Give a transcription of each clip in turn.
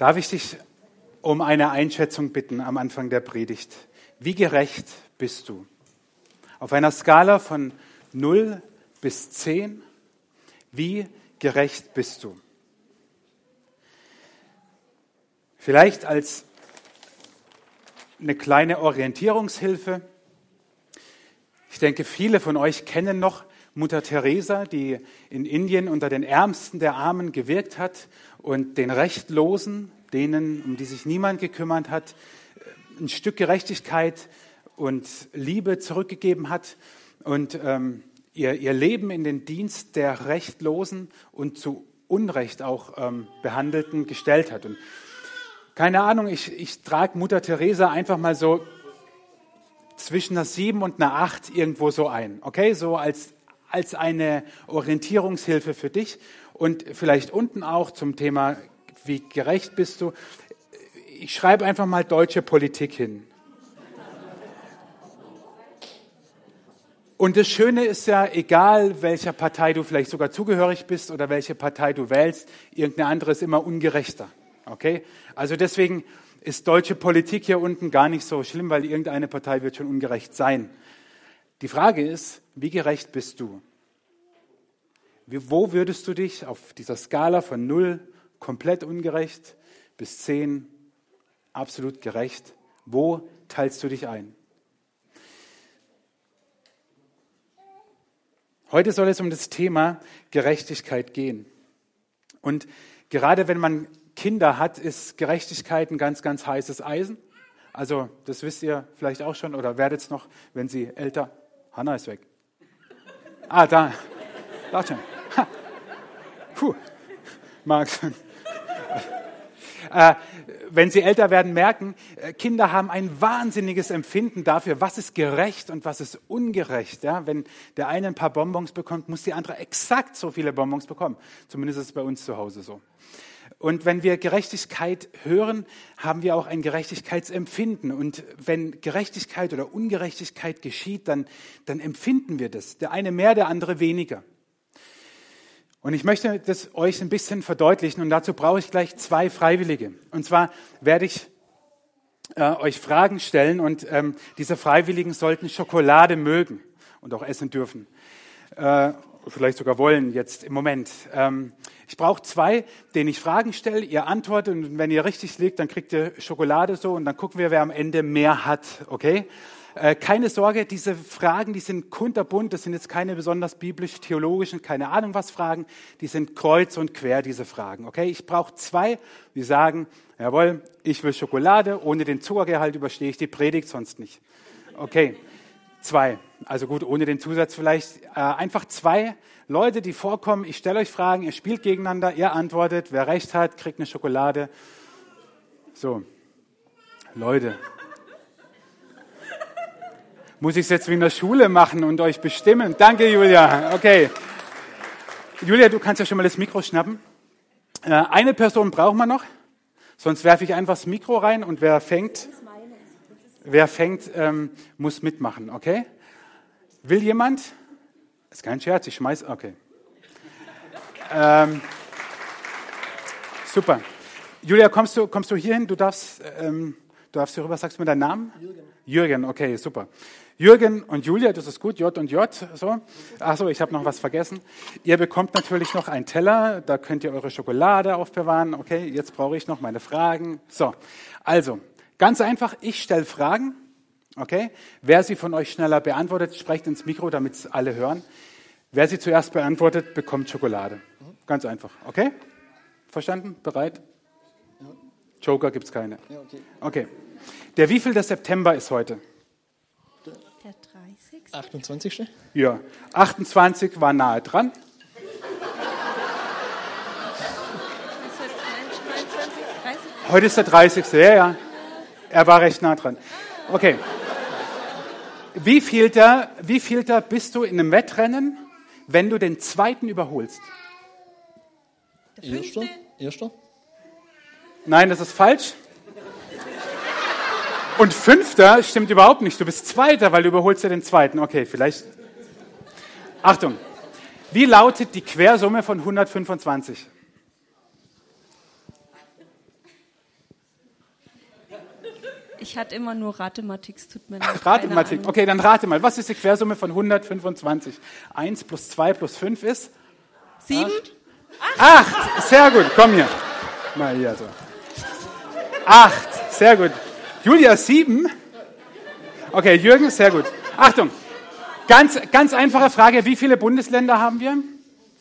Darf ich dich um eine Einschätzung bitten am Anfang der Predigt? Wie gerecht bist du? Auf einer Skala von 0 bis 10, wie gerecht bist du? Vielleicht als eine kleine Orientierungshilfe. Ich denke, viele von euch kennen noch Mutter Teresa, die in Indien unter den Ärmsten der Armen gewirkt hat und den Rechtlosen, denen, um die sich niemand gekümmert hat, ein Stück Gerechtigkeit und Liebe zurückgegeben hat und ähm, ihr, ihr Leben in den Dienst der Rechtlosen und zu Unrecht auch ähm, Behandelten gestellt hat. Und keine Ahnung, ich, ich trage Mutter Teresa einfach mal so zwischen einer 7 und einer 8 irgendwo so ein. Okay, so als, als eine Orientierungshilfe für dich und vielleicht unten auch zum Thema, wie gerecht bist du. Ich schreibe einfach mal deutsche Politik hin. Und das Schöne ist ja, egal welcher Partei du vielleicht sogar zugehörig bist oder welche Partei du wählst, irgendeine andere ist immer ungerechter. Okay? Also deswegen ist deutsche Politik hier unten gar nicht so schlimm, weil irgendeine Partei wird schon ungerecht sein. Die Frage ist, wie gerecht bist du? Wo würdest du dich auf dieser Skala von 0 komplett ungerecht bis 10 absolut gerecht, wo teilst du dich ein? Heute soll es um das Thema Gerechtigkeit gehen. Und gerade wenn man Kinder hat, ist Gerechtigkeit ein ganz, ganz heißes Eisen. Also das wisst ihr vielleicht auch schon oder werdet es noch, wenn sie älter. Hanna ist weg. Ah, da. Da schon. Puh. Max. Äh, wenn sie älter werden, merken, äh, Kinder haben ein wahnsinniges Empfinden dafür, was ist gerecht und was ist ungerecht. Ja, wenn der eine ein paar Bonbons bekommt, muss die andere exakt so viele Bonbons bekommen. Zumindest ist es bei uns zu Hause so. Und wenn wir Gerechtigkeit hören, haben wir auch ein Gerechtigkeitsempfinden. Und wenn Gerechtigkeit oder Ungerechtigkeit geschieht, dann, dann empfinden wir das. Der eine mehr, der andere weniger. Und ich möchte das euch ein bisschen verdeutlichen und dazu brauche ich gleich zwei Freiwillige. Und zwar werde ich äh, euch Fragen stellen und ähm, diese Freiwilligen sollten Schokolade mögen und auch essen dürfen. Äh, vielleicht sogar wollen jetzt im Moment. Ähm, ich brauche zwei, denen ich Fragen stelle, ihr antwortet und wenn ihr richtig liegt, dann kriegt ihr Schokolade so und dann gucken wir, wer am Ende mehr hat, okay? Äh, keine Sorge, diese Fragen, die sind kunterbunt, das sind jetzt keine besonders biblisch-theologischen, keine Ahnung was Fragen, die sind kreuz und quer, diese Fragen, okay? Ich brauche zwei, die sagen, jawohl, ich will Schokolade, ohne den Zuckergehalt überstehe ich die Predigt sonst nicht. Okay, zwei. Also gut, ohne den Zusatz vielleicht. Äh, einfach zwei Leute, die vorkommen. Ich stelle euch Fragen, ihr spielt gegeneinander, ihr antwortet. Wer recht hat, kriegt eine Schokolade. So, Leute. Muss ich es jetzt wie in der Schule machen und euch bestimmen? Danke, Julia. Okay. Julia, du kannst ja schon mal das Mikro schnappen. Äh, eine Person brauchen wir noch. Sonst werfe ich einfach das Mikro rein und wer fängt, wer fängt, ähm, muss mitmachen, okay? Will jemand? Ist kein Scherz, ich schmeiß. Okay. Ähm, super. Julia, kommst du, kommst du hier hin? Du darfst, ähm, du darfst hier rüber, sagst du mir deinen Namen? Jürgen. Jürgen, okay, super. Jürgen und Julia, das ist gut, J und J, so. Ach so, ich habe noch was vergessen. Ihr bekommt natürlich noch einen Teller, da könnt ihr eure Schokolade aufbewahren. Okay, jetzt brauche ich noch meine Fragen. So, also, ganz einfach, ich stelle Fragen Okay? Wer sie von euch schneller beantwortet, sprecht ins Mikro, damit es alle hören. Wer sie zuerst beantwortet, bekommt Schokolade. Ganz einfach. Okay? Verstanden? Bereit? Joker gibt es keine. okay. Der wievielte September ist heute? Der 30. 28. Ja, 28 war nahe dran. Heute ist der 30. Ja, ja. Er war recht nah dran. Okay wie vielter, wie vielter bist du in einem Wettrennen, wenn du den zweiten überholst? Erster? Erster? Nein, das ist falsch. Und fünfter stimmt überhaupt nicht. Du bist zweiter, weil du überholst ja den zweiten. Okay, vielleicht. Achtung. Wie lautet die Quersumme von 125? Ich hatte immer nur Rathematik, es tut mir leid. Ach, Rathematik, okay, dann rate mal. Was ist die Quersumme von 125? 1 plus 2 plus 5 ist? Sieben? Acht. Acht. Sehr gut, komm hier. Mal hier so. Acht, sehr gut. Julia, sieben. Okay, Jürgen, sehr gut. Achtung, ganz, ganz einfache Frage. Wie viele Bundesländer haben wir?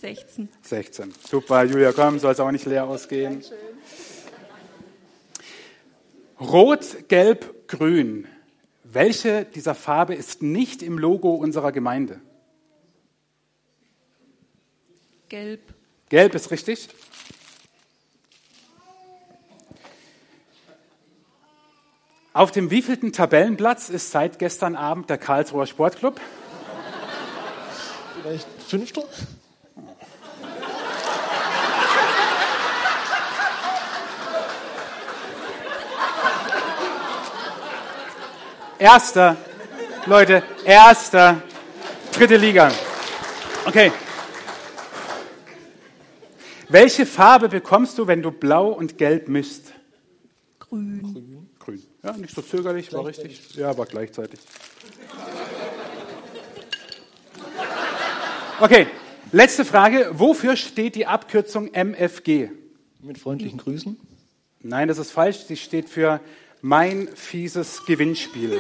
16. 16. Super, Julia, komm, soll es auch nicht leer ausgehen. Dankeschön. Rot, Gelb, Grün. Welche dieser Farbe ist nicht im Logo unserer Gemeinde? Gelb. Gelb ist richtig. Auf dem wievielten Tabellenplatz ist seit gestern Abend der Karlsruher Sportclub? Vielleicht fünfter? Erster. Leute, erster. Dritte Liga. Okay. Welche Farbe bekommst du, wenn du blau und gelb misst? Grün. Grün. Ja, nicht so zögerlich, war richtig. Ja, war gleichzeitig. Okay, letzte Frage. Wofür steht die Abkürzung MFG? Mit freundlichen Grüßen? Nein, das ist falsch. Sie steht für mein fieses Gewinnspiel.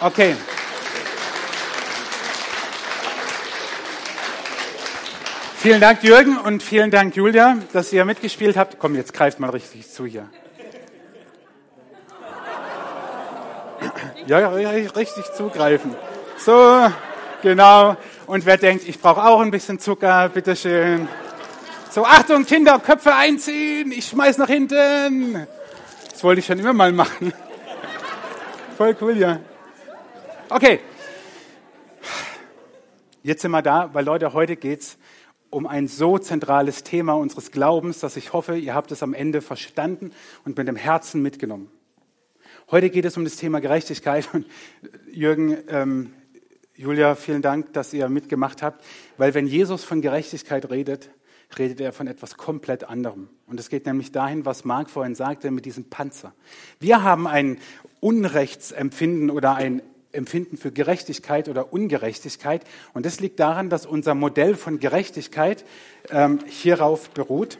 Okay. Vielen Dank, Jürgen, und vielen Dank, Julia, dass ihr mitgespielt habt. Komm, jetzt greift mal richtig zu hier. Ja, richtig zugreifen. So, genau. Und wer denkt, ich brauche auch ein bisschen Zucker, bitteschön. So, Achtung, Kinder, Köpfe einziehen, ich schmeiß nach hinten. Das wollte ich schon immer mal machen. Voll cool, ja. Okay. Jetzt sind wir da, weil Leute, heute geht's um ein so zentrales Thema unseres Glaubens, dass ich hoffe, ihr habt es am Ende verstanden und mit dem Herzen mitgenommen. Heute geht es um das Thema Gerechtigkeit. Und Jürgen, ähm, Julia, vielen Dank, dass ihr mitgemacht habt, weil wenn Jesus von Gerechtigkeit redet, redet er von etwas komplett anderem. Und es geht nämlich dahin, was Marc vorhin sagte, mit diesem Panzer. Wir haben ein Unrechtsempfinden oder ein Empfinden für Gerechtigkeit oder Ungerechtigkeit. Und das liegt daran, dass unser Modell von Gerechtigkeit ähm, hierauf beruht.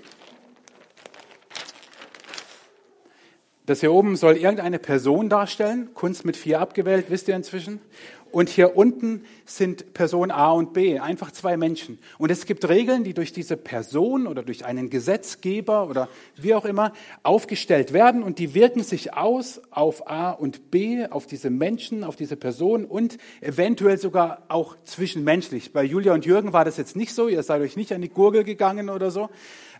Das hier oben soll irgendeine Person darstellen, Kunst mit vier abgewählt, wisst ihr inzwischen. Und hier unten sind Person A und B, einfach zwei Menschen. Und es gibt Regeln, die durch diese Person oder durch einen Gesetzgeber oder wie auch immer aufgestellt werden und die wirken sich aus auf A und B, auf diese Menschen, auf diese Person und eventuell sogar auch zwischenmenschlich. Bei Julia und Jürgen war das jetzt nicht so, ihr seid euch nicht an die Gurgel gegangen oder so.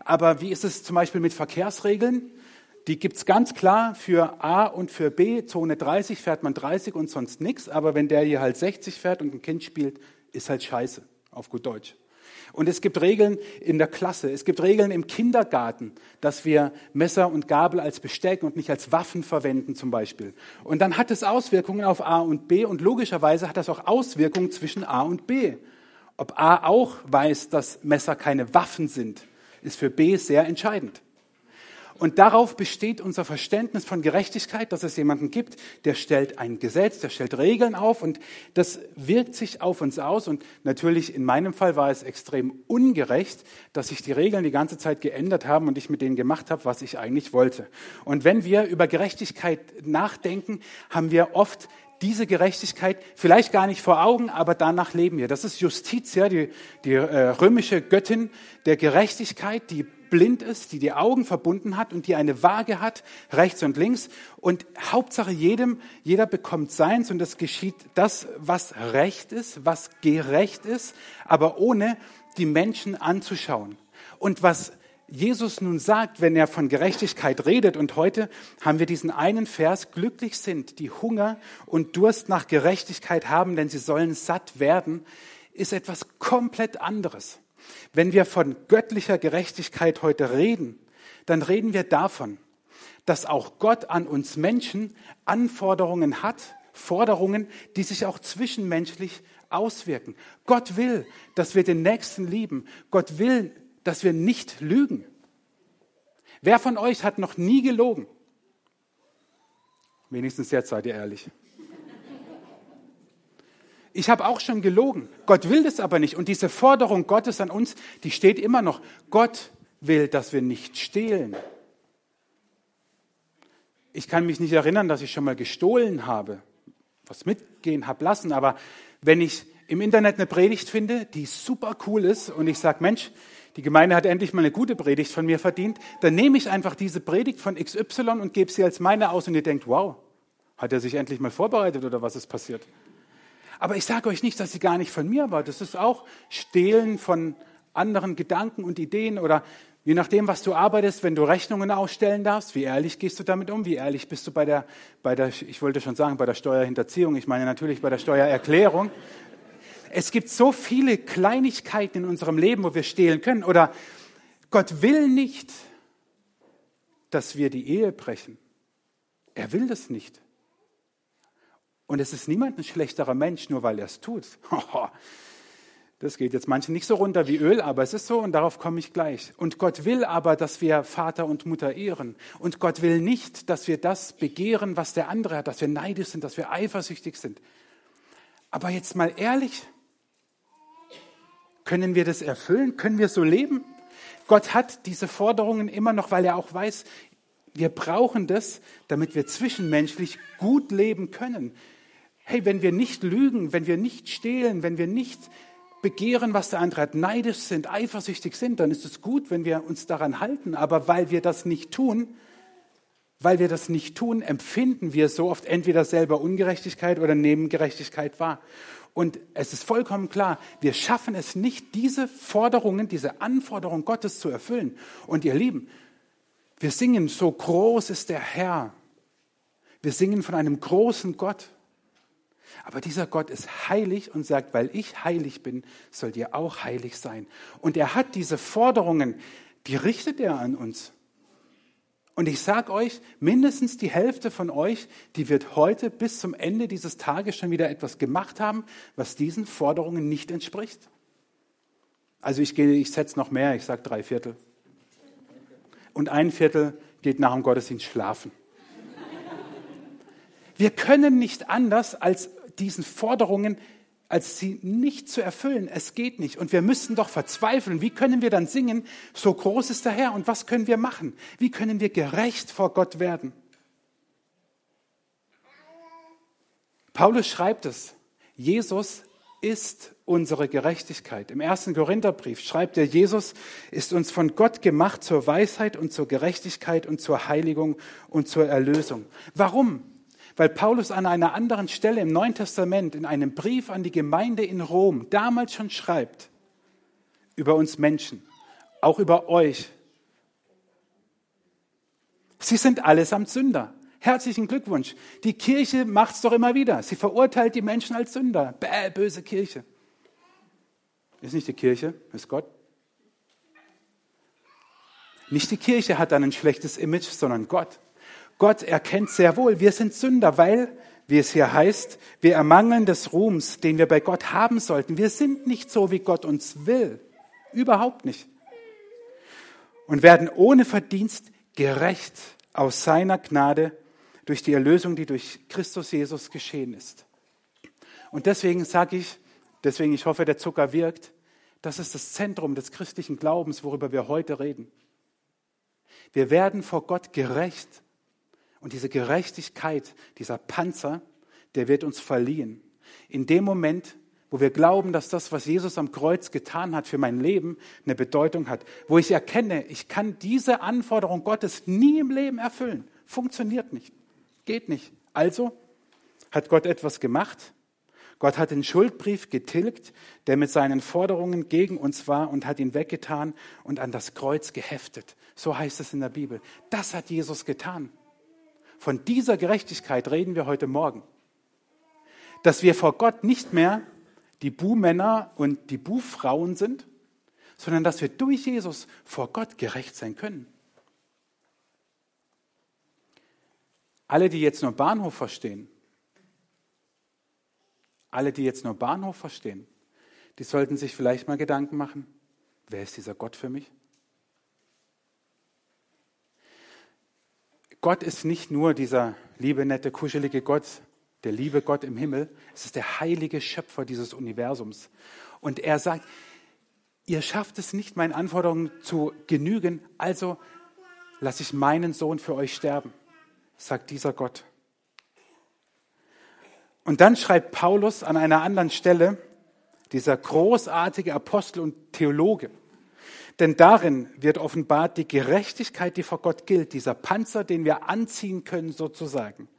Aber wie ist es zum Beispiel mit Verkehrsregeln? Die gibt's ganz klar für A und für B. Zone 30 fährt man 30 und sonst nichts. Aber wenn der hier halt 60 fährt und ein Kind spielt, ist halt scheiße, auf gut Deutsch. Und es gibt Regeln in der Klasse, es gibt Regeln im Kindergarten, dass wir Messer und Gabel als Besteck und nicht als Waffen verwenden zum Beispiel. Und dann hat es Auswirkungen auf A und B und logischerweise hat das auch Auswirkungen zwischen A und B. Ob A auch weiß, dass Messer keine Waffen sind, ist für B sehr entscheidend. Und darauf besteht unser Verständnis von Gerechtigkeit, dass es jemanden gibt, der stellt ein Gesetz, der stellt Regeln auf und das wirkt sich auf uns aus. Und natürlich in meinem Fall war es extrem ungerecht, dass sich die Regeln die ganze Zeit geändert haben und ich mit denen gemacht habe, was ich eigentlich wollte. Und wenn wir über Gerechtigkeit nachdenken, haben wir oft diese Gerechtigkeit vielleicht gar nicht vor Augen, aber danach leben wir. Das ist Justitia, die, die äh, römische Göttin der Gerechtigkeit, die blind ist, die die Augen verbunden hat und die eine Waage hat, rechts und links. Und Hauptsache jedem, jeder bekommt seins und es geschieht das, was recht ist, was gerecht ist, aber ohne die Menschen anzuschauen. Und was Jesus nun sagt, wenn er von Gerechtigkeit redet, und heute haben wir diesen einen Vers, glücklich sind, die Hunger und Durst nach Gerechtigkeit haben, denn sie sollen satt werden, ist etwas komplett anderes. Wenn wir von göttlicher Gerechtigkeit heute reden, dann reden wir davon, dass auch Gott an uns Menschen Anforderungen hat, Forderungen, die sich auch zwischenmenschlich auswirken. Gott will, dass wir den Nächsten lieben. Gott will, dass wir nicht lügen. Wer von euch hat noch nie gelogen? Wenigstens jetzt seid ihr ehrlich. Ich habe auch schon gelogen. Gott will das aber nicht. Und diese Forderung Gottes an uns, die steht immer noch. Gott will, dass wir nicht stehlen. Ich kann mich nicht erinnern, dass ich schon mal gestohlen habe, was mitgehen habe lassen. Aber wenn ich im Internet eine Predigt finde, die super cool ist und ich sage, Mensch, die Gemeinde hat endlich mal eine gute Predigt von mir verdient, dann nehme ich einfach diese Predigt von XY und gebe sie als meine aus und ihr denkt, wow, hat er sich endlich mal vorbereitet oder was ist passiert? Aber ich sage euch nicht, dass sie gar nicht von mir war. Das ist auch Stehlen von anderen Gedanken und Ideen oder je nachdem, was du arbeitest, wenn du Rechnungen ausstellen darfst, wie ehrlich gehst du damit um? Wie ehrlich bist du bei der, bei der, ich wollte schon sagen, bei der Steuerhinterziehung. Ich meine natürlich bei der Steuererklärung. Es gibt so viele Kleinigkeiten in unserem Leben, wo wir stehlen können. Oder Gott will nicht, dass wir die Ehe brechen. Er will das nicht. Und es ist niemand ein schlechterer Mensch, nur weil er es tut. Das geht jetzt manchen nicht so runter wie Öl, aber es ist so und darauf komme ich gleich. Und Gott will aber, dass wir Vater und Mutter ehren. Und Gott will nicht, dass wir das begehren, was der andere hat, dass wir neidisch sind, dass wir eifersüchtig sind. Aber jetzt mal ehrlich, können wir das erfüllen? Können wir so leben? Gott hat diese Forderungen immer noch, weil er auch weiß, wir brauchen das, damit wir zwischenmenschlich gut leben können. Hey, wenn wir nicht lügen, wenn wir nicht stehlen, wenn wir nicht begehren, was der andere hat, neidisch sind, eifersüchtig sind, dann ist es gut, wenn wir uns daran halten. Aber weil wir das nicht tun, weil wir das nicht tun, empfinden wir so oft entweder selber Ungerechtigkeit oder nehmen Gerechtigkeit wahr. Und es ist vollkommen klar, wir schaffen es nicht, diese Forderungen, diese Anforderungen Gottes zu erfüllen. Und ihr Lieben, wir singen, so groß ist der Herr. Wir singen von einem großen Gott. Aber dieser Gott ist heilig und sagt, weil ich heilig bin, sollt ihr auch heilig sein. Und er hat diese Forderungen, die richtet er an uns. Und ich sage euch, mindestens die Hälfte von euch, die wird heute bis zum Ende dieses Tages schon wieder etwas gemacht haben, was diesen Forderungen nicht entspricht. Also ich ich setze noch mehr, ich sage drei Viertel. Und ein Viertel geht nach dem Gottesdienst schlafen. Wir können nicht anders, als diesen Forderungen als sie nicht zu erfüllen. Es geht nicht. Und wir müssen doch verzweifeln. Wie können wir dann singen, so groß ist der Herr? Und was können wir machen? Wie können wir gerecht vor Gott werden? Paulus schreibt es. Jesus ist unsere Gerechtigkeit. Im ersten Korintherbrief schreibt er, Jesus ist uns von Gott gemacht zur Weisheit und zur Gerechtigkeit und zur Heiligung und zur Erlösung. Warum? Weil Paulus an einer anderen Stelle im Neuen Testament in einem Brief an die Gemeinde in Rom damals schon schreibt über uns Menschen, auch über euch. Sie sind allesamt Sünder. Herzlichen Glückwunsch. Die Kirche macht es doch immer wieder. Sie verurteilt die Menschen als Sünder. Bäh, böse Kirche. Ist nicht die Kirche, ist Gott. Nicht die Kirche hat dann ein schlechtes Image, sondern Gott. Gott erkennt sehr wohl, wir sind Sünder, weil, wie es hier heißt, wir ermangeln des Ruhms, den wir bei Gott haben sollten. Wir sind nicht so, wie Gott uns will. Überhaupt nicht. Und werden ohne Verdienst gerecht aus seiner Gnade durch die Erlösung, die durch Christus Jesus geschehen ist. Und deswegen sage ich, deswegen ich hoffe, der Zucker wirkt, das ist das Zentrum des christlichen Glaubens, worüber wir heute reden. Wir werden vor Gott gerecht und diese Gerechtigkeit, dieser Panzer, der wird uns verliehen. In dem Moment, wo wir glauben, dass das, was Jesus am Kreuz getan hat für mein Leben, eine Bedeutung hat, wo ich erkenne, ich kann diese Anforderung Gottes nie im Leben erfüllen, funktioniert nicht, geht nicht. Also hat Gott etwas gemacht. Gott hat den Schuldbrief getilgt, der mit seinen Forderungen gegen uns war und hat ihn weggetan und an das Kreuz geheftet. So heißt es in der Bibel. Das hat Jesus getan. Von dieser Gerechtigkeit reden wir heute Morgen. Dass wir vor Gott nicht mehr die Buhmänner und die Buhfrauen sind, sondern dass wir durch Jesus vor Gott gerecht sein können. Alle, die jetzt nur Bahnhof verstehen, alle, die jetzt nur Bahnhof verstehen, die sollten sich vielleicht mal Gedanken machen, wer ist dieser Gott für mich? Gott ist nicht nur dieser liebe, nette, kuschelige Gott, der liebe Gott im Himmel. Es ist der heilige Schöpfer dieses Universums. Und er sagt, ihr schafft es nicht, meinen Anforderungen zu genügen, also lasse ich meinen Sohn für euch sterben, sagt dieser Gott. Und dann schreibt Paulus an einer anderen Stelle, dieser großartige Apostel und Theologe, denn darin wird offenbart die Gerechtigkeit, die vor Gott gilt, dieser Panzer, den wir anziehen können sozusagen,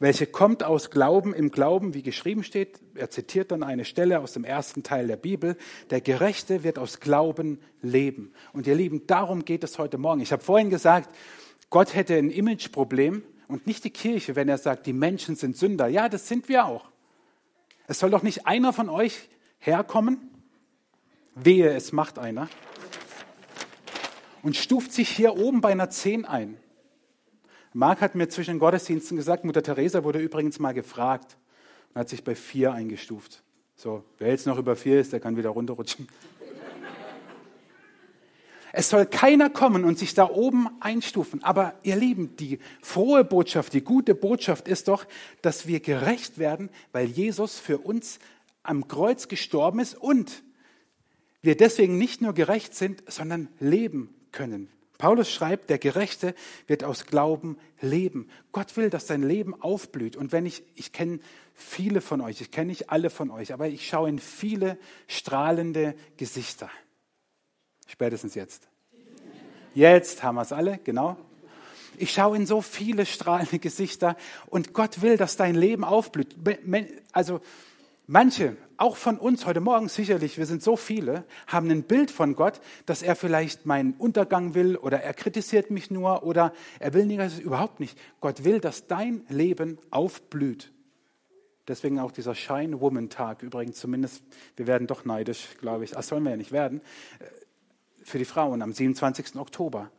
welche kommt aus Glauben im Glauben, wie geschrieben steht. Er zitiert dann eine Stelle aus dem ersten Teil der Bibel. Der Gerechte wird aus Glauben leben. Und ihr Lieben, darum geht es heute Morgen. Ich habe vorhin gesagt, Gott hätte ein Imageproblem und nicht die Kirche, wenn er sagt, die Menschen sind Sünder. Ja, das sind wir auch. Es soll doch nicht einer von euch herkommen, wehe, es macht einer, und stuft sich hier oben bei einer 10 ein. Marc hat mir zwischen Gottesdiensten gesagt, Mutter Teresa wurde übrigens mal gefragt und hat sich bei 4 eingestuft. So, wer jetzt noch über 4 ist, der kann wieder runterrutschen. Es soll keiner kommen und sich da oben einstufen. Aber ihr Lieben, die frohe Botschaft, die gute Botschaft ist doch, dass wir gerecht werden, weil Jesus für uns am Kreuz gestorben ist und wir deswegen nicht nur gerecht sind, sondern leben können. Paulus schreibt, der Gerechte wird aus Glauben leben. Gott will, dass dein Leben aufblüht. Und wenn ich, ich kenne viele von euch, ich kenne nicht alle von euch, aber ich schaue in viele strahlende Gesichter. Spätestens jetzt. Jetzt haben wir es alle, genau. Ich schaue in so viele strahlende Gesichter und Gott will, dass dein Leben aufblüht. Also Manche, auch von uns heute Morgen sicherlich, wir sind so viele, haben ein Bild von Gott, dass er vielleicht meinen Untergang will oder er kritisiert mich nur oder er will nicht, überhaupt nicht. Gott will, dass dein Leben aufblüht. Deswegen auch dieser Shine Woman Tag. Übrigens, zumindest, wir werden doch neidisch, glaube ich. Das sollen wir ja nicht werden. Äh, für die Frauen am 27. Oktober.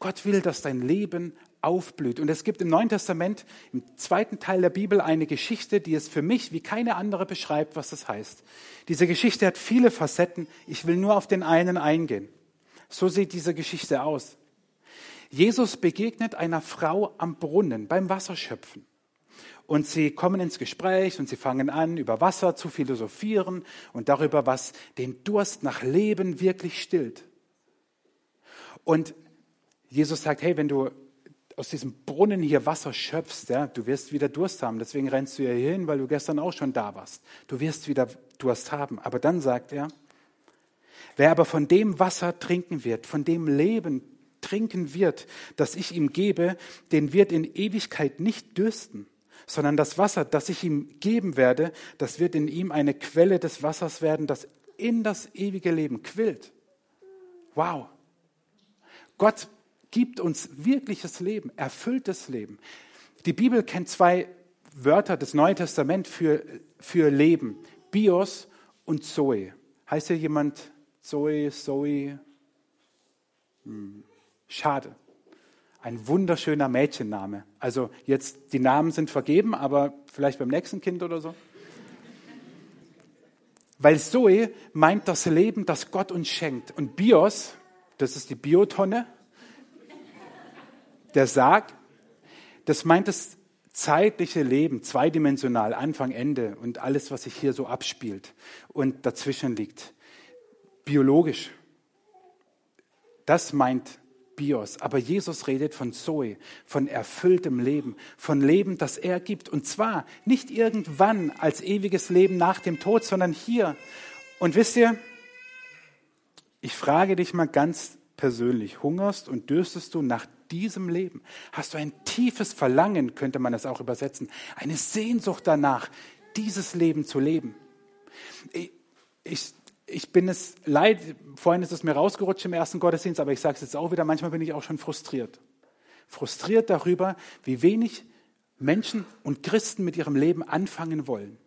Gott will, dass dein Leben aufblüht. Und es gibt im Neuen Testament, im zweiten Teil der Bibel, eine Geschichte, die es für mich wie keine andere beschreibt, was das heißt. Diese Geschichte hat viele Facetten. Ich will nur auf den einen eingehen. So sieht diese Geschichte aus. Jesus begegnet einer Frau am Brunnen beim Wasserschöpfen. Und sie kommen ins Gespräch und sie fangen an, über Wasser zu philosophieren und darüber, was den Durst nach Leben wirklich stillt. Und Jesus sagt, hey, wenn du aus diesem Brunnen hier Wasser schöpfst, ja, du wirst wieder Durst haben. Deswegen rennst du hier hin, weil du gestern auch schon da warst. Du wirst wieder Durst haben. Aber dann sagt er, wer aber von dem Wasser trinken wird, von dem Leben trinken wird, das ich ihm gebe, den wird in Ewigkeit nicht dürsten, sondern das Wasser, das ich ihm geben werde, das wird in ihm eine Quelle des Wassers werden, das in das ewige Leben quillt. Wow. Gott gibt uns wirkliches Leben, erfülltes Leben. Die Bibel kennt zwei Wörter des Neuen Testaments für, für Leben. Bios und Zoe. Heißt hier jemand Zoe, Zoe? Hm, schade. Ein wunderschöner Mädchenname. Also jetzt, die Namen sind vergeben, aber vielleicht beim nächsten Kind oder so. Weil Zoe meint das Leben, das Gott uns schenkt. Und Bios, das ist die Biotonne, der sagt, das meint das zeitliche Leben, zweidimensional, Anfang, Ende und alles, was sich hier so abspielt und dazwischen liegt. Biologisch. Das meint Bios. Aber Jesus redet von Zoe, von erfülltem Leben, von Leben, das er gibt. Und zwar nicht irgendwann als ewiges Leben nach dem Tod, sondern hier. Und wisst ihr, ich frage dich mal ganz persönlich, hungerst und dürstest du nach diesem Leben? Hast du ein tiefes Verlangen, könnte man das auch übersetzen, eine Sehnsucht danach, dieses Leben zu leben? Ich, ich, bin es leid, vorhin ist es mir rausgerutscht im ersten Gottesdienst, aber ich sage es jetzt auch wieder, manchmal bin ich auch schon frustriert. Frustriert darüber, wie wenig Menschen und Christen mit ihrem Leben anfangen wollen.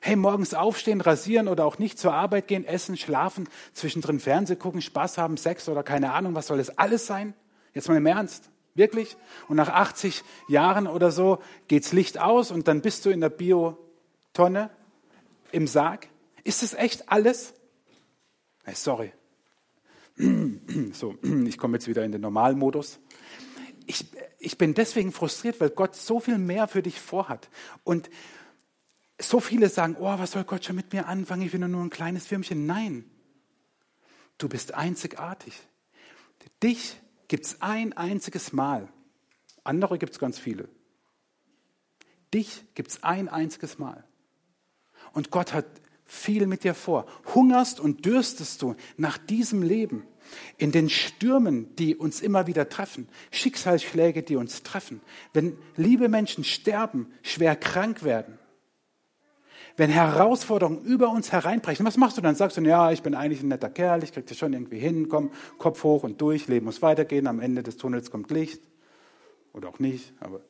Hey, morgens aufstehen, rasieren oder auch nicht zur Arbeit gehen, essen, schlafen, zwischendrin Fernseh gucken, Spaß haben, Sex oder keine Ahnung, was soll das alles sein? Jetzt mal im Ernst. Wirklich? Und nach 80 Jahren oder so geht's Licht aus und dann bist du in der Biotonne im Sarg. Ist das echt alles? Hey, sorry. So, ich komme jetzt wieder in den Normalmodus. ich, ich bin deswegen frustriert, weil Gott so viel mehr für dich vorhat. Und so viele sagen, oh, was soll Gott schon mit mir anfangen? Ich bin nur ein kleines Firmchen. Nein, du bist einzigartig. Dich gibt es ein einziges Mal. Andere gibt es ganz viele. Dich gibt es ein einziges Mal. Und Gott hat viel mit dir vor. Hungerst und dürstest du nach diesem Leben, in den Stürmen, die uns immer wieder treffen, Schicksalsschläge, die uns treffen, wenn liebe Menschen sterben, schwer krank werden, wenn Herausforderungen über uns hereinbrechen, was machst du dann? Sagst du, ja, ich bin eigentlich ein netter Kerl, ich krieg das schon irgendwie hin, komm, Kopf hoch und durch, Leben muss weitergehen, am Ende des Tunnels kommt Licht. Oder auch nicht, aber.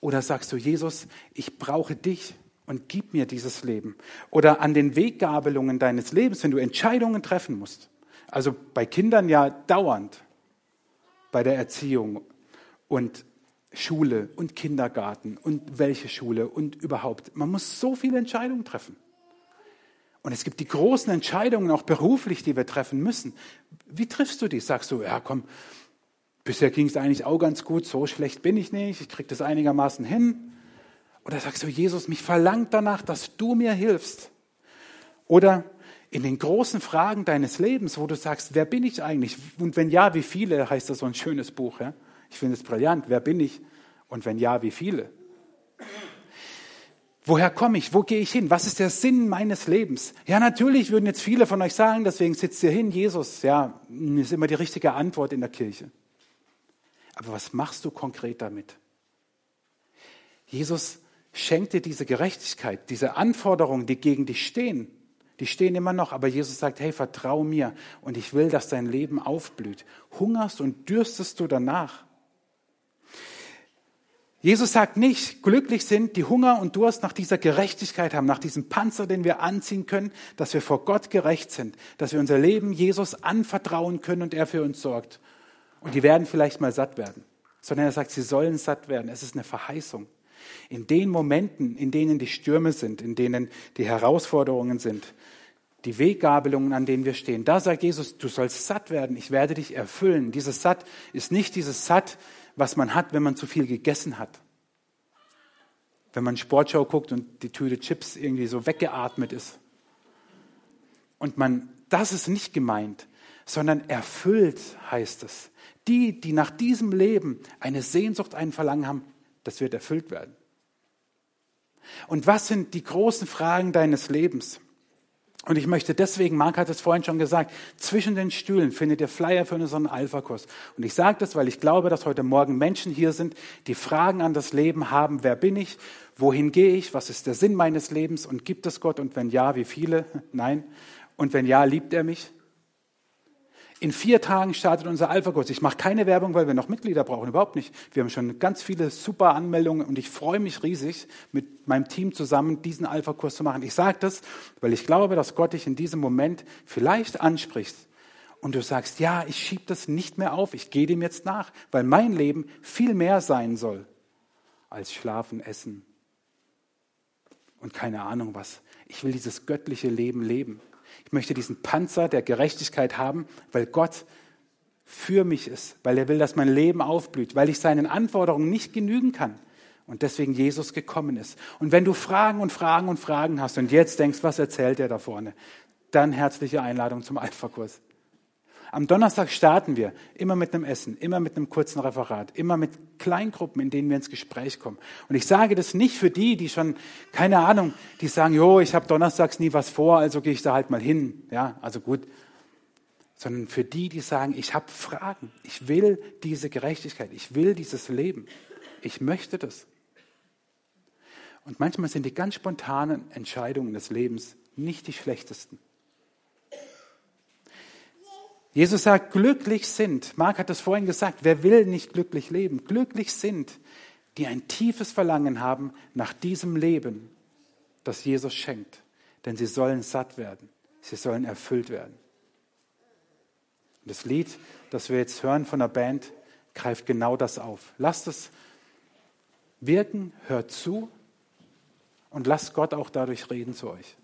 Oder sagst du, Jesus, ich brauche dich und gib mir dieses Leben. Oder an den Weggabelungen deines Lebens, wenn du Entscheidungen treffen musst. Also bei Kindern ja dauernd, bei der Erziehung und Schule und Kindergarten und welche Schule und überhaupt. Man muss so viele Entscheidungen treffen. Und es gibt die großen Entscheidungen, auch beruflich, die wir treffen müssen. Wie triffst du die? Sagst du, ja komm, bisher ging es eigentlich auch ganz gut, so schlecht bin ich nicht, ich kriege das einigermaßen hin. Oder sagst du, Jesus, mich verlangt danach, dass du mir hilfst. Oder in den großen Fragen deines Lebens, wo du sagst, wer bin ich eigentlich? Und wenn ja, wie viele, heißt das so ein schönes Buch. Ja? Ich finde es brillant. Wer bin ich? Und wenn ja, wie viele? Woher komme ich? Wo gehe ich hin? Was ist der Sinn meines Lebens? Ja, natürlich würden jetzt viele von euch sagen, deswegen sitzt ihr hin, Jesus. Ja, ist immer die richtige Antwort in der Kirche. Aber was machst du konkret damit? Jesus schenkt dir diese Gerechtigkeit, diese Anforderungen, die gegen dich stehen. Die stehen immer noch, aber Jesus sagt, hey, vertrau mir und ich will, dass dein Leben aufblüht. Hungerst und dürstest du danach. Jesus sagt nicht, glücklich sind, die Hunger und Durst nach dieser Gerechtigkeit haben, nach diesem Panzer, den wir anziehen können, dass wir vor Gott gerecht sind, dass wir unser Leben Jesus anvertrauen können und er für uns sorgt. Und die werden vielleicht mal satt werden, sondern er sagt, sie sollen satt werden. Es ist eine Verheißung. In den Momenten, in denen die Stürme sind, in denen die Herausforderungen sind, die Weggabelungen, an denen wir stehen, da sagt Jesus, du sollst satt werden, ich werde dich erfüllen. Dieses Satt ist nicht dieses Satt, was man hat, wenn man zu viel gegessen hat. Wenn man Sportschau guckt und die Tüte Chips irgendwie so weggeatmet ist. Und man, das ist nicht gemeint, sondern erfüllt heißt es. Die, die nach diesem Leben eine Sehnsucht, ein Verlangen haben, das wird erfüllt werden. Und was sind die großen Fragen deines Lebens? Und ich möchte deswegen, Marc hat es vorhin schon gesagt, zwischen den Stühlen findet ihr Flyer für unseren Alpha-Kurs. Und ich sage das, weil ich glaube, dass heute Morgen Menschen hier sind, die Fragen an das Leben haben. Wer bin ich? Wohin gehe ich? Was ist der Sinn meines Lebens? Und gibt es Gott? Und wenn ja, wie viele? Nein. Und wenn ja, liebt er mich? In vier Tagen startet unser Alpha-Kurs. Ich mache keine Werbung, weil wir noch Mitglieder brauchen, überhaupt nicht. Wir haben schon ganz viele super Anmeldungen und ich freue mich riesig, mit meinem Team zusammen diesen Alpha-Kurs zu machen. Ich sage das, weil ich glaube, dass Gott dich in diesem Moment vielleicht anspricht und du sagst, ja, ich schiebe das nicht mehr auf, ich gehe dem jetzt nach, weil mein Leben viel mehr sein soll als schlafen, essen und keine Ahnung was. Ich will dieses göttliche Leben leben. Ich möchte diesen Panzer der Gerechtigkeit haben, weil Gott für mich ist, weil er will, dass mein Leben aufblüht, weil ich seinen Anforderungen nicht genügen kann und deswegen Jesus gekommen ist. Und wenn du Fragen und Fragen und Fragen hast und jetzt denkst, was erzählt er da vorne, dann herzliche Einladung zum Alpha-Kurs. Am Donnerstag starten wir immer mit einem Essen, immer mit einem kurzen Referat, immer mit Kleingruppen, in denen wir ins Gespräch kommen. Und ich sage das nicht für die, die schon, keine Ahnung, die sagen, jo, ich habe donnerstags nie was vor, also gehe ich da halt mal hin. Ja, also gut. Sondern für die, die sagen, ich habe Fragen, ich will diese Gerechtigkeit, ich will dieses Leben, ich möchte das. Und manchmal sind die ganz spontanen Entscheidungen des Lebens nicht die schlechtesten. Jesus sagt, glücklich sind, Marc hat das vorhin gesagt, wer will nicht glücklich leben? Glücklich sind, die ein tiefes Verlangen haben nach diesem Leben, das Jesus schenkt. Denn sie sollen satt werden, sie sollen erfüllt werden. Und das Lied, das wir jetzt hören von der Band, greift genau das auf. Lasst es wirken, hört zu und lasst Gott auch dadurch reden zu euch.